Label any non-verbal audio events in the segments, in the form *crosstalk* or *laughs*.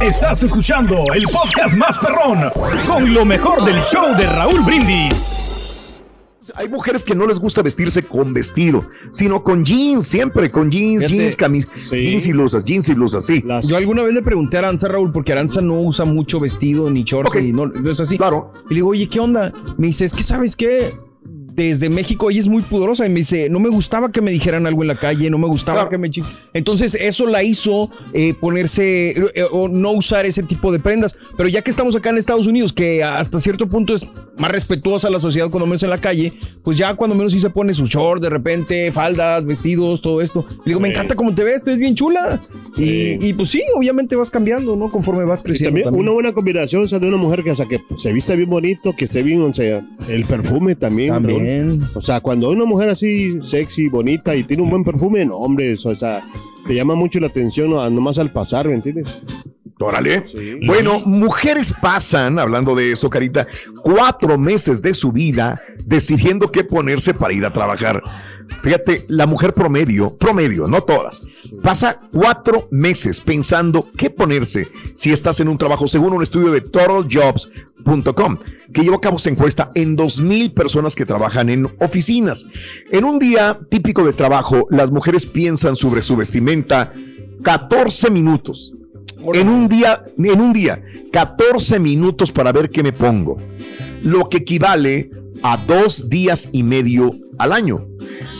Estás escuchando el podcast más perrón con lo mejor del show de Raúl Brindis. Hay mujeres que no les gusta vestirse con vestido, sino con jeans, siempre con jeans, Fíjate, jeans, camis, sí. jeans y blusas, jeans y blusas, sí. Yo alguna vez le pregunté a Aranza, Raúl, porque Aranza no usa mucho vestido ni shorts y no, no es así. Claro. Y le digo, oye, ¿qué onda? Me dice, es que ¿sabes qué? Desde México ella es muy pudorosa y me dice, no me gustaba que me dijeran algo en la calle, no me gustaba que me... chi-". Entonces eso la hizo eh, ponerse eh, o no usar ese tipo de prendas. Pero ya que estamos acá en Estados Unidos, que hasta cierto punto es más respetuosa la sociedad cuando menos en la calle, pues ya cuando menos sí se pone su short de repente, faldas, vestidos, todo esto. Le digo, me encanta cómo te ves, te ves bien chula. Sí. Y, y, pues sí, obviamente vas cambiando, ¿no? Conforme vas creciendo. también, también. una buena combinación o sea, de una mujer que, o sea, que se vista bien bonito, que esté bien, o sea, el perfume también. También. ¿no? O sea, cuando una mujer así sexy, bonita y tiene un buen perfume, no, hombre, eso, o sea, te llama mucho la atención ¿no? nomás al pasar, ¿me entiendes? Órale. Sí. Bueno, mujeres pasan, hablando de eso, Carita, cuatro meses de su vida decidiendo qué ponerse para ir a trabajar. Fíjate, la mujer promedio, promedio, no todas, pasa cuatro meses pensando qué ponerse si estás en un trabajo, según un estudio de totaljobs.com, que llevó a cabo esta encuesta en 2.000 personas que trabajan en oficinas. En un día típico de trabajo, las mujeres piensan sobre su vestimenta 14 minutos. En un día, en un día, 14 minutos para ver qué me pongo. Lo que equivale a dos días y medio al año.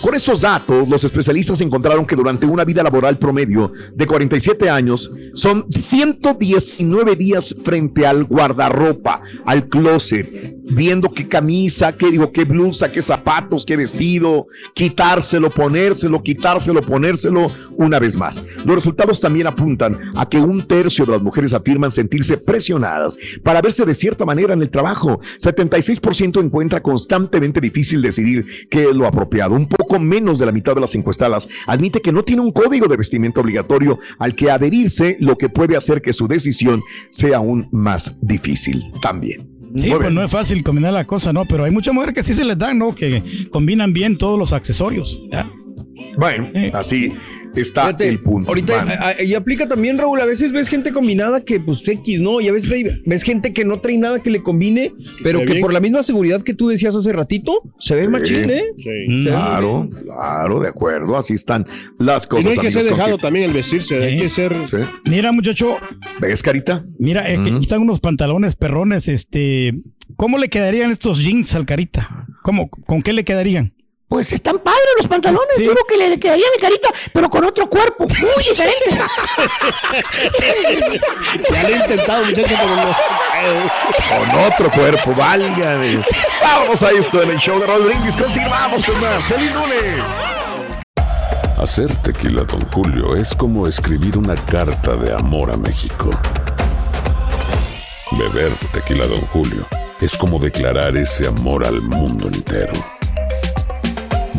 Con estos datos, los especialistas encontraron que durante una vida laboral promedio de 47 años son 119 días frente al guardarropa, al closet, viendo qué camisa, qué digo, qué blusa, qué zapatos, qué vestido, quitárselo, ponérselo, quitárselo, ponérselo una vez más. Los resultados también apuntan a que un tercio de las mujeres afirman sentirse presionadas para verse de cierta manera en el trabajo. 76% encuentra constantemente difícil decidir qué es lo apropiado. Un poco menos de la mitad de las encuestadas admite que no tiene un código de vestimenta obligatorio al que adherirse, lo que puede hacer que su decisión sea aún más difícil también. Sí, Muy pues bien. no es fácil combinar la cosa, ¿no? Pero hay muchas mujeres que sí se les dan, ¿no? Que combinan bien todos los accesorios. ¿ya? Bueno, así está Fíjate, el punto. Ahorita Van. a- a- y aplica también, Raúl. A veces ves gente combinada que, pues, X, ¿no? Y a veces hay- ves gente que no trae nada que le combine, pero que bien. por la misma seguridad que tú decías hace ratito, se ve machín, ¿eh? Sí. Claro, claro, de acuerdo, así están las Y cosas. no hay que amigos, ser dejado que- también el vestirse, hay Sí. que ser... Sí. Mira, muchacho, ¿Ves, Carita? mira, eh, que están unos pantalones perrones, este, ¿cómo le quedarían estos jeans al carita? ¿Cómo? ¿Con qué le quedarían? Pues están padres los pantalones, Sí. yo creo que le quedaría de carita, pero con otro cuerpo, muy diferente. *laughs* Ya lo he intentado, muchachos, pero no. Con otro cuerpo, valga. de- Vamos a esto en el show de Raúl Brindis. Continuamos con más. ¡Feliz lunes! Hacer tequila, Don Julio, es como escribir una carta de amor a México. Beber tequila, Don Julio, es como declarar ese amor al mundo entero.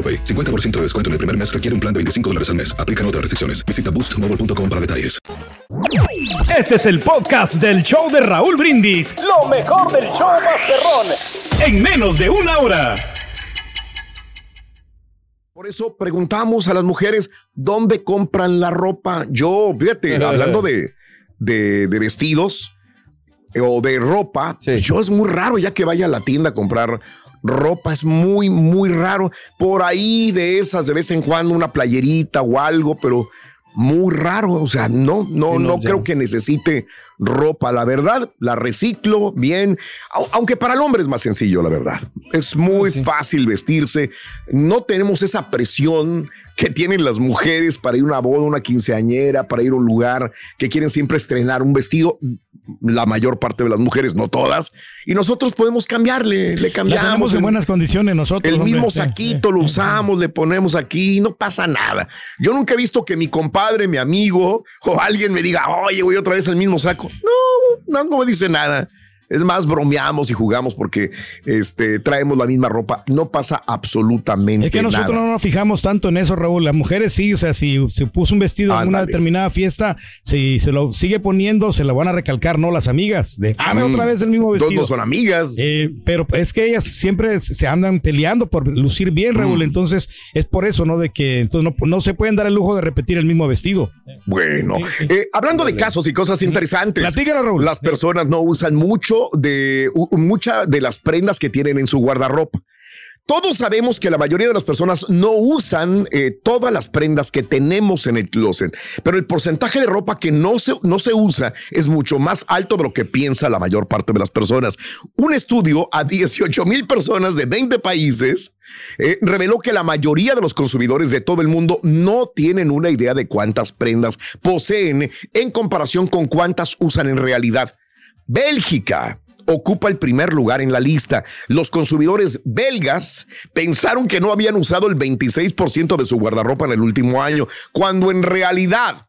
AroPay. 50% de descuento en el primer mes requiere un plan de 25 dólares al mes. Aplican otras restricciones. Visita boostmobile.com para detalles. Este es el podcast del show de Raúl Brindis. Lo mejor del show Masterrón. En menos de una hora. Por eso preguntamos a las mujeres dónde compran la ropa. Yo, fíjate, *laughs* hablando de, de, de vestidos eh, o de ropa, yo es muy raro ya que vaya a la tienda a comprar ropa, es muy, muy raro. Por ahí de esas, de vez en cuando, una playerita o algo, pero muy raro. O sea, no, no, no, creo que necesite ropa. La verdad, la reciclo bien. Au- Aunque para el hombre es más sencillo, la verdad. Es muy fácil vestirse. No tenemos esa presión que tienen las mujeres para ir a una boda, una quinceañera, para ir a un lugar que quieren siempre estrenar un vestido. La mayor parte de las mujeres, no todas. Y nosotros podemos cambiarle, le La cambiamos. tenemos en buenas condiciones nosotros. el hombre. mismo saquito lo usamos, le ponemos aquí, no pasa nada. Yo nunca he visto que mi compadre, mi amigo o alguien me diga, oye, voy otra vez al mismo saco. No, no, no me dice nada. Es más, bromeamos y jugamos porque este, traemos la misma ropa. No pasa absolutamente Es que nosotros nada. no nos fijamos tanto en eso, Raúl. Las mujeres sí, o sea, si se puso un vestido en una determinada fiesta, si se lo sigue poniendo, se lo van a recalcar, no las amigas. De, dame Mm. otra vez el mismo vestido. no son amigas. Eh, pero es que ellas siempre se andan peleando por lucir bien, Mm. Raúl. Entonces, es por eso, ¿no? De que entonces no, no se pueden dar el lujo de repetir el mismo vestido. Bueno, eh, hablando de casos y cosas interesantes, Platícala, Raúl. las personas no usan mucho de muchas de las prendas que tienen en su guardarropa. Todos sabemos que la mayoría de las personas no usan eh, todas las prendas que tenemos en el closet, pero el porcentaje de ropa que no se, no se usa es mucho más alto de lo que piensa la mayor parte de las personas. Un estudio a 18 mil personas de 20 países eh, reveló que la mayoría de los consumidores de todo el mundo no tienen una idea de cuántas prendas poseen en comparación con cuántas usan en realidad. Bélgica ocupa el primer lugar en la lista. Los consumidores belgas pensaron que no habían usado el 26% de su guardarropa en el último año, cuando en realidad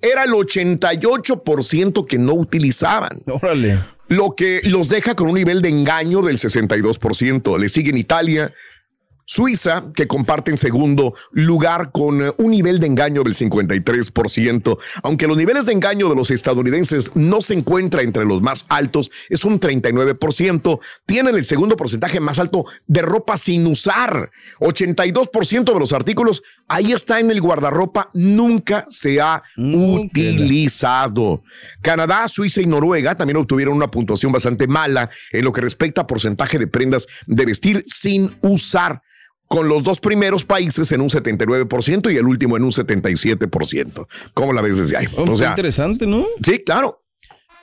era el 88% que no utilizaban. Órale. Lo que los deja con un nivel de engaño del 62%. Le siguen Italia, Suiza, que comparten segundo lugar con eh, un nivel de engaño del 53%. Aunque los niveles de engaño de los estadounidenses no se encuentra entre los más altos, es un 39%. Tienen el segundo porcentaje más alto de ropa sin usar. 82% de los artículos ahí está en el guardarropa, nunca se ha utilizado. Canadá, Suiza y Noruega también obtuvieron una puntuación bastante mala en lo que respecta a porcentaje de prendas de vestir sin usar con los dos primeros países en un 79% y el último en un 77%. ¿Cómo la ves desde ahí? Oh, O qué sea, interesante, ¿no? sí, claro.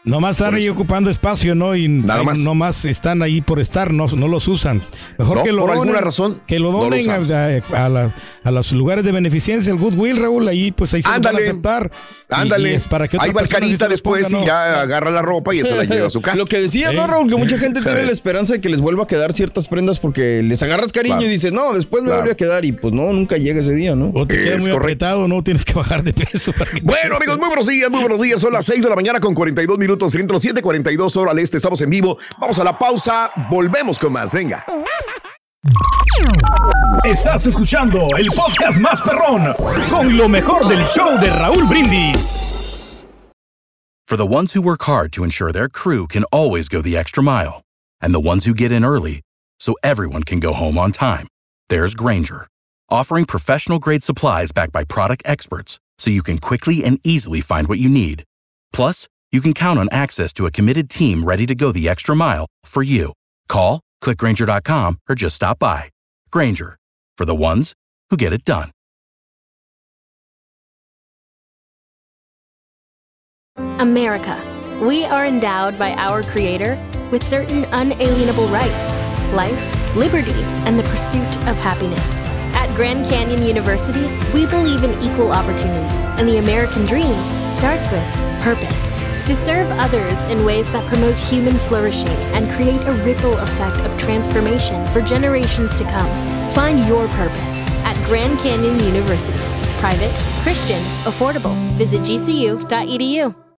Nomás están ahí ocupando espacio, ¿no? Y Nada más. Nomás están ahí por estar, no, no los usan. Mejor No, que lo por donen, alguna razón, Que lo no lo donen a, usamos. a- a la- a los lugares de beneficencia, el Goodwill, Raúl, ahí pues ahí se los van a Ándale. aceptar. Y- Ándale. y es para que otra Ahí va el carita los después ponga, y ya agarra la ropa y se la lleva a su casa. Lo que decía. ¿no, Raúl? Que mucha gente tiene *laughs* la esperanza de que les vuelva a quedar ciertas prendas porque les agarras cariño Claro. y dices, no, después me Claro. vuelve a quedar y pues no, nunca llega ese día, ¿no? O te queda Es muy correcto. apretado, no tienes que bajar de peso. para que- Bueno, amigos, muy buenos días, muy buenos días. Son las 6 de la mañana con 42 minutos, centro 7, 42 hora al este. Estamos en vivo. Vamos a la pausa. Volvemos con más. Venga. Estás escuchando el podcast más perrón con lo mejor del show de Raúl Brindis. For the ones who work hard to ensure their crew can always go the extra mile, and the ones who get in early so everyone can go home on time, there's Granger, offering professional grade supplies backed by product experts so you can quickly and easily find what you need. Plus, you can count on access to a committed team ready to go the extra mile for you. Call, clickgranger.com, or just stop by. Granger, for the ones who get it done. America. We are endowed by our Creator with certain unalienable rights life, liberty, and the pursuit of happiness. At Grand Canyon University, we believe in equal opportunity, and the American dream starts with purpose. To serve others in ways that promote human flourishing and create a ripple effect of transformation for generations to come. Find your purpose at Grand Canyon University. Private, Christian, affordable. Visit gcu.edu.